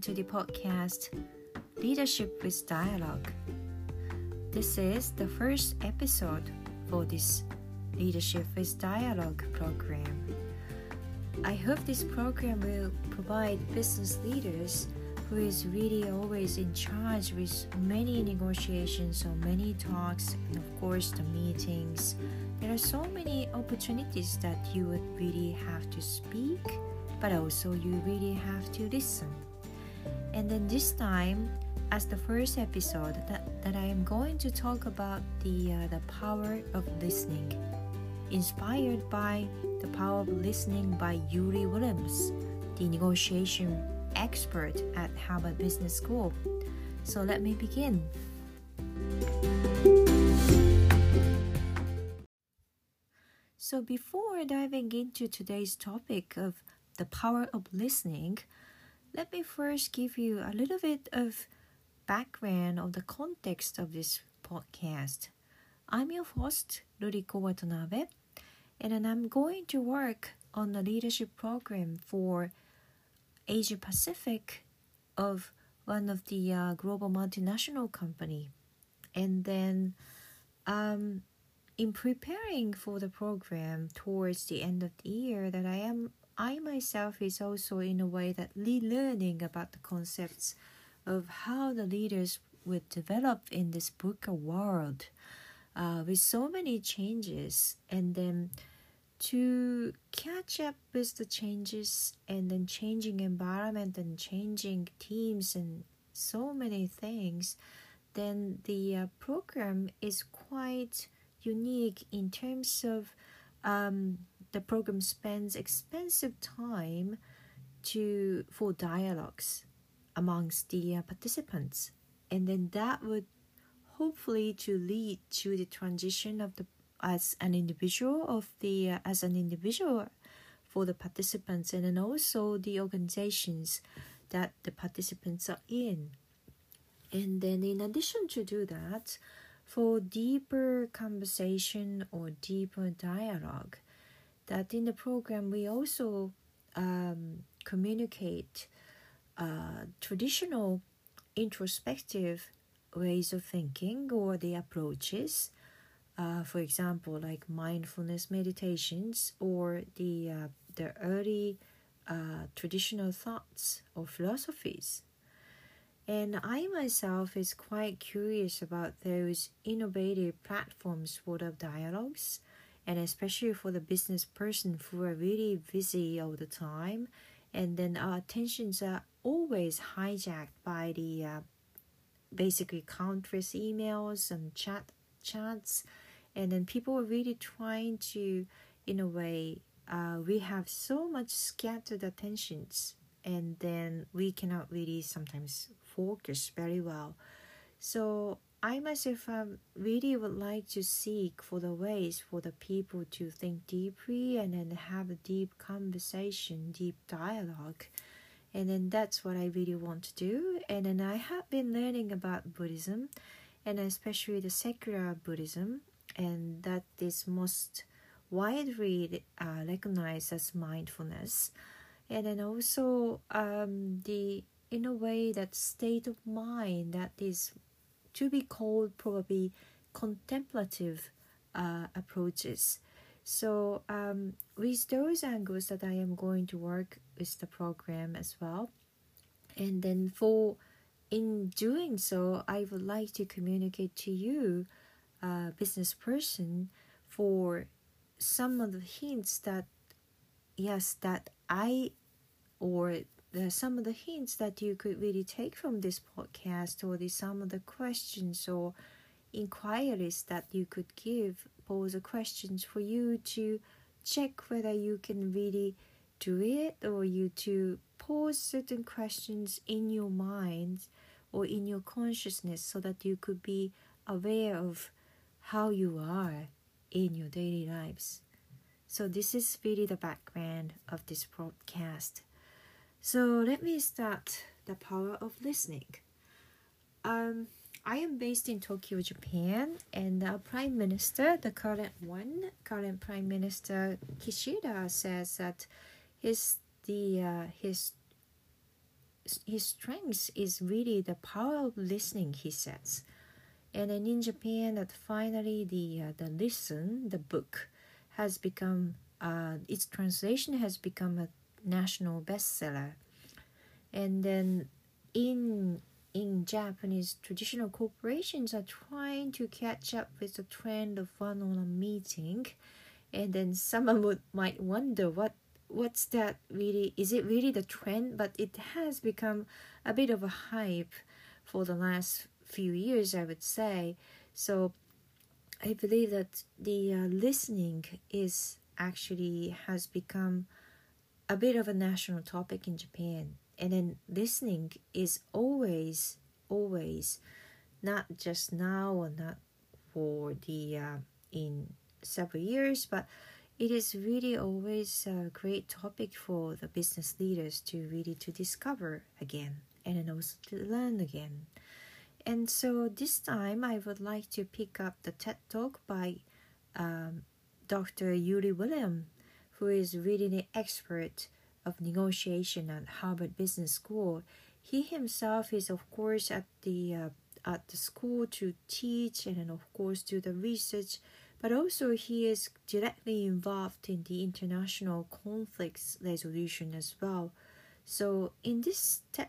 to the podcast Leadership with Dialogue. This is the first episode for this Leadership with Dialogue program. I hope this program will provide business leaders who is really always in charge with many negotiations or many talks and of course the meetings. There are so many opportunities that you would really have to speak, but also you really have to listen. And then this time, as the first episode, that, that I am going to talk about the uh, the power of listening, inspired by the power of listening by Ury Williams, the negotiation expert at Harvard Business School. So let me begin. So before diving into today's topic of the power of listening, let me first give you a little bit of background of the context of this podcast. I'm your host, Ruriko Watanabe, and I'm going to work on the leadership program for Asia Pacific of one of the uh, global multinational company. And then um, in preparing for the program towards the end of the year that I am I myself is also in a way that relearning about the concepts of how the leaders would develop in this VUCA world uh, with so many changes and then to catch up with the changes and then changing environment and changing teams and so many things then the uh, program is quite unique in terms of um, the program spends expensive time to for dialogues amongst the uh, participants. And then that would hopefully to lead to the transition of the as an individual of the uh, as an individual for the participants and then also the organizations that the participants are in. And then in addition to do that for deeper conversation or deeper dialogue that in the program we also um, communicate uh, traditional introspective ways of thinking or the approaches uh, for example, like mindfulness meditations or the uh, the early uh, traditional thoughts or philosophies. And I myself is quite curious about those innovative platforms for the dialogues, and especially for the business person who are really busy all the time, and then our attentions are always hijacked by the uh, basically countless emails and chat chats. And then people are really trying to in a way uh, we have so much scattered attentions and then we cannot really sometimes focus very well. So i myself um, really would like to seek for the ways for the people to think deeply and then have a deep conversation deep dialogue. And then that's what i really want to do. And then i have been learning about buddhism and especially the secular buddhism. And that is most widely uh, recognized as mindfulness. And then also um, the in a way that state of mind that is to be called probably contemplative uh, approaches. So um, with those angles that i am going to work with the program as well. And then for in doing so i would like to communicate to you uh, business person for some of the hints that yes that i or the, some of the hints that you could really take from this podcast or the some of the questions or inquiries that you could give pose a questions for you to check whether you can really do it or you to pose certain questions in your mind or in your consciousness so that you could be aware of how you are in your daily lives. So, this is really the background of this broadcast. So, let me start the power of listening. Um, I am based in Tokyo, Japan, and the Prime Minister, the current one, current Prime Minister Kishida, says that his the uh, his his strength is really the power of listening. He says, and then in Japan, that finally the uh, the listen the book has become uh, its translation has become a national bestseller, and then in in Japanese traditional corporations are trying to catch up with the trend of one-on-one meeting, and then someone would might wonder what what's that really is it really the trend? But it has become a bit of a hype for the last few years i would say. So i believe that the uh, listening is actually has become a bit of a national topic in japan and then listening is always always not just now or not for the uh, in several years but it is really always a great topic for the business leaders to really to discover again and then also to learn again. And so this time i would like to pick up the ted talk by um, dr Ury William who is really an expert of negotiation at harvard business school he himself is of course at the uh, at the school to teach and of course do the research but also he is directly involved in the international conflicts resolution as well. So in this TED,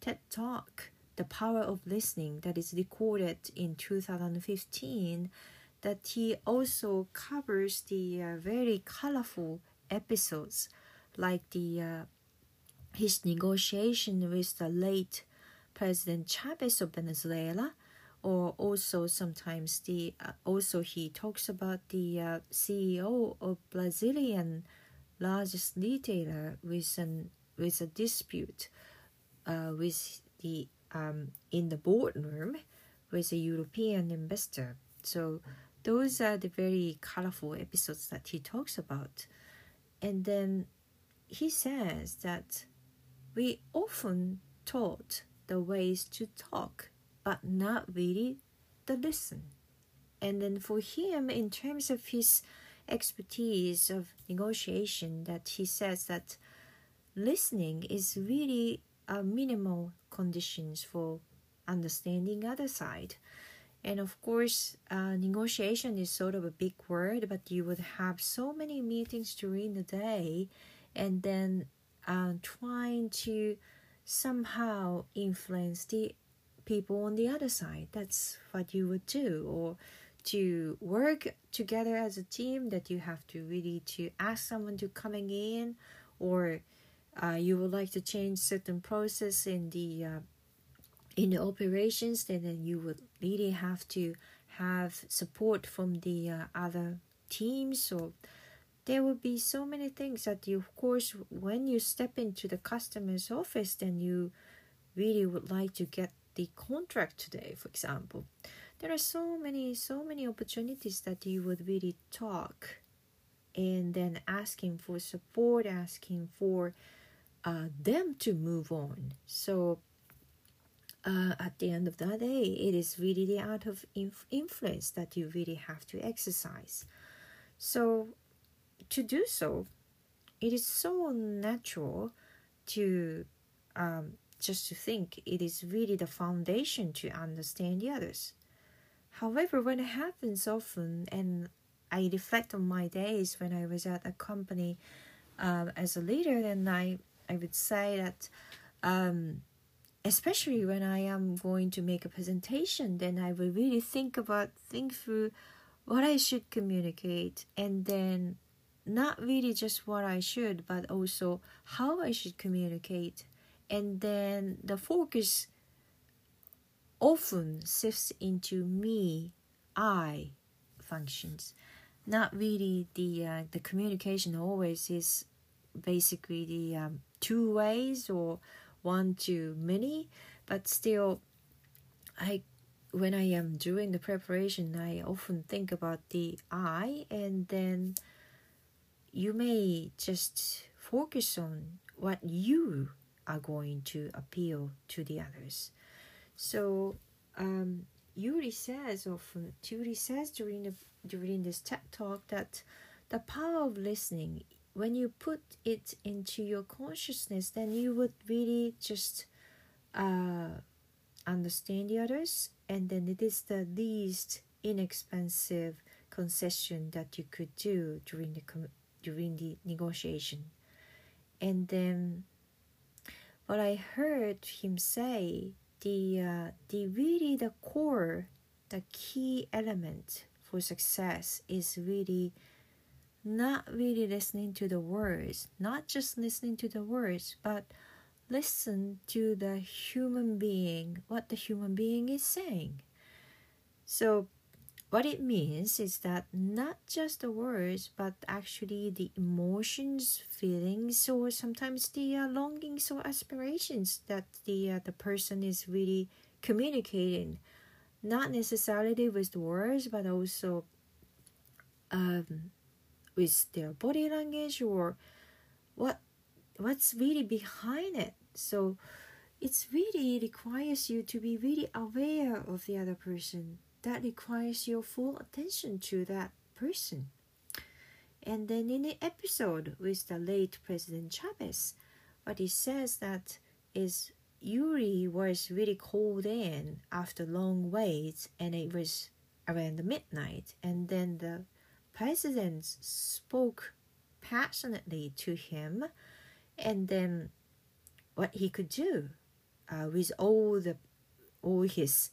TED Talk, The Power of Listening that is recorded in 2015, that he also covers the uh, very colorful episodes like the uh, his negotiation with the late President Chavez of Venezuela or also sometimes the uh, also he talks about the uh, CEO of Brazilian largest retailer with an with a dispute uh, with the um, in the boardroom with a European investor. So those are the very colorful episodes that he talks about, and then he says that we often taught the ways to talk but not really the listen. And then for him, in terms of his expertise of negotiation, that he says that listening is really a minimal conditions for understanding other side. And of course, uh, negotiation is sort of a big word, but you would have so many meetings during the day, and then uh, trying to somehow influence the people on the other side. That's what you would do. Or to work together as a team that you have to really to ask someone to coming in or uh, you would like to change certain process in the uh, in the operations then, then you would really have to have support from the uh, other teams so there will be so many things that you of course when you step into the customer's office then you really would like to get the contract today, for example, there are so many, so many opportunities that you would really talk and then asking for support, asking for uh, them to move on. So uh, at the end of the day, it is really the art of inf- influence that you really have to exercise. So to do so, it is so natural to um, just to think it is really the foundation to understand the others. However, when it happens often, and I reflect on my days when I was at a company um, as a leader, then I, I would say that, um, especially when I am going to make a presentation, then I will really think about, think through what I should communicate, and then not really just what I should, but also how I should communicate. And then the focus often shifts into me i functions. Not really the uh, the communication always is basically the um, two ways or one to many but still i when i am doing the preparation i often think about the i and then you may just focus on what you are going to appeal to the others. So um, Ury says often, Ury says during the during this TED talk that the power of listening, when you put it into your consciousness, then you would really just uh, understand the others, and then it is the least inexpensive concession that you could do during the during the negotiation. And then what I heard him say, the uh, the really the core, the key element for success is really not really listening to the words, not just listening to the words, but listen to the human being, what the human being is saying. So, what it means is that not just the words, but actually the emotions, feelings, or sometimes the uh, longings or aspirations that the uh, the person is really communicating, not necessarily with words, but also um, with their body language or what what's really behind it so it's really requires you to be really aware of the other person. That requires your full attention to that person. And then in the episode with the late President Chavez, what he says that is Ury was really called in after long waits and it was around midnight and then the president spoke passionately to him and then what he could do uh, with all the all his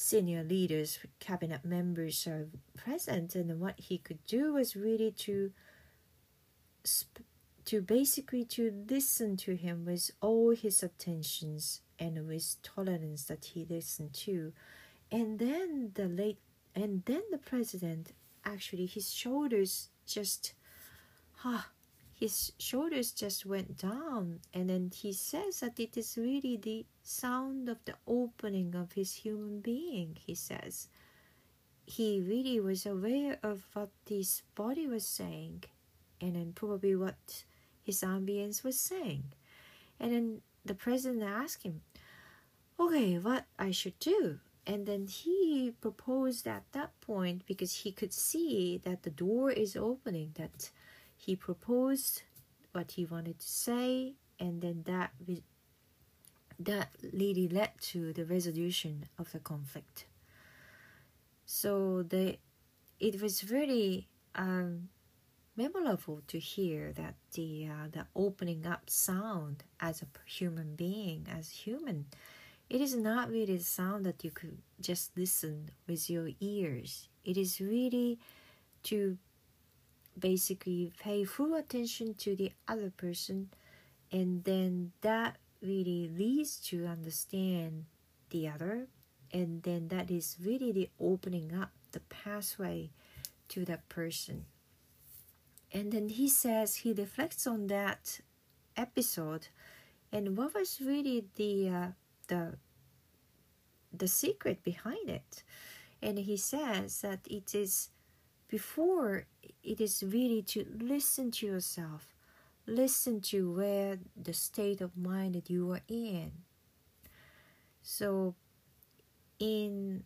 senior leaders, cabinet members are present, and what he could do was really to to basically to listen to him with all his attentions and with tolerance that he listened to, and then the late and then the president actually his shoulders just ah his shoulders just went down, and then he says that it is really the sound of the opening of his human being, he says. He really was aware of what his body was saying, and then probably what his ambience was saying. And then the president asked him, Okay, what I should do? And then he proposed at that point because he could see that the door is opening, that he proposed what he wanted to say, and then that that really led to the resolution of the conflict. So the it was very um, memorable to hear that the uh, the opening up sound as a human being, as human, it is not really the sound that you could just listen with your ears. It is really to basically pay full attention to the other person and then that really leads to understand the other and then that is really the opening up the pathway to that person and then he says he reflects on that episode and what was really the uh, the the secret behind it. And he says that it is before it is really to listen to yourself listen to where the state of mind that you are in. So in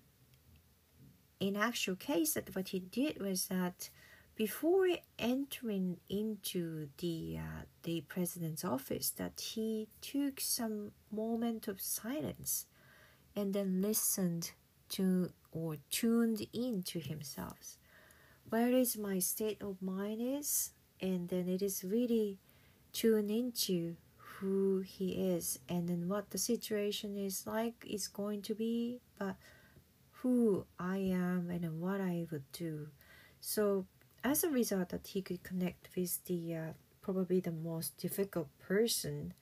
in actual case that what he did was that before entering into the uh, the president's office that he took some moment of silence and then listened to or tuned in to himself. Where is my state of mind is and then it is really tuned into who he is and then what the situation is like is going to be but who i am and what i would do. So as a result that he could connect with the uh, probably the most difficult person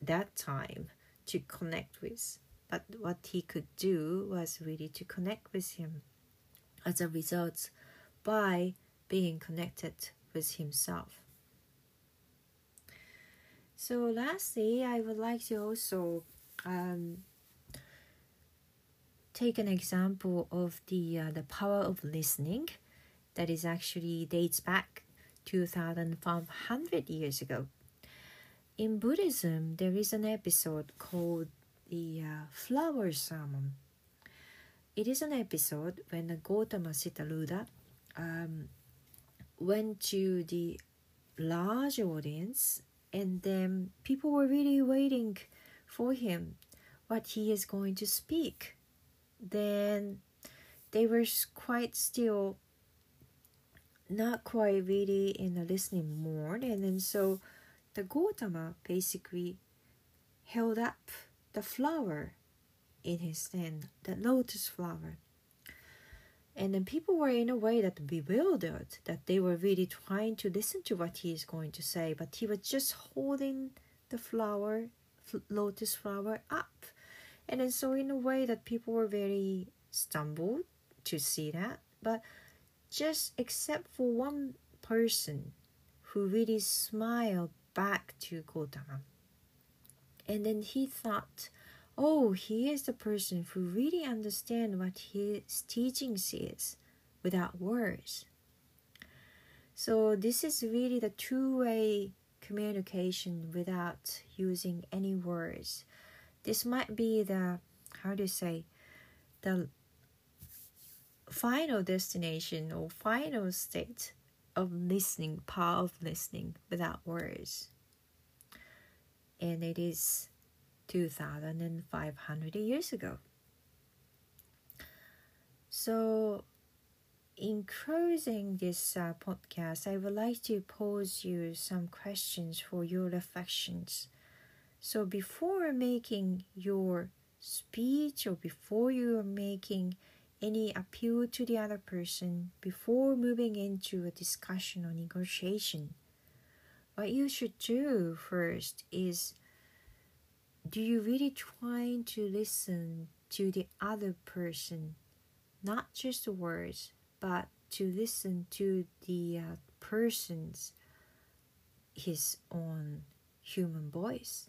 that time to connect with but what he could do was really to connect with him as a result by being connected with himself. So, lastly, I would like to also um, take an example of the uh, the power of listening that is actually dates back 2500 years ago. In Buddhism, there is an episode called the uh, Flower Sermon. It is an episode when the Gautama Siddhartha um, went to the large audience and then people were really waiting for him what he is going to speak, then they were quite still not quite really in a listening mode and then so the Gautama basically held up the flower in his hand, the lotus flower. And then people were in a way that bewildered that they were really trying to listen to what he is going to say, but he was just holding the flower, lotus flower up. And then so in a way that people were very stumbled to see that, but just except for one person who really smiled back to Gautama. And then he thought, oh, he is the person who really understands what his teachings is without words. So this is really the two-way communication without using any words. This might be the how do you say the final destination or final state of listening, power of listening without words. And it is 2,500 years ago. So, in closing this uh, podcast, I would like to pose you some questions for your reflections. So, before making your speech or before you are making any appeal to the other person before moving into a discussion or negotiation. What you should do first is do you really try to listen to the other person, not just the words, but to listen to the uh, person's his own human voice.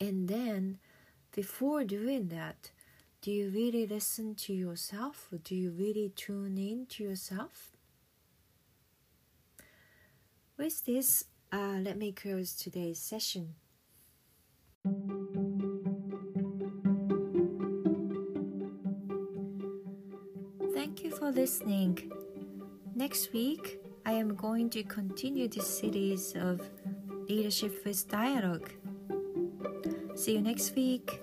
And then, before doing that, do you really listen to yourself? Do you really tune in to yourself? With this, uh, let me close today's session. Thank you for listening. Next week, I am going to continue this series of Leadership with Dialogue. See you next week.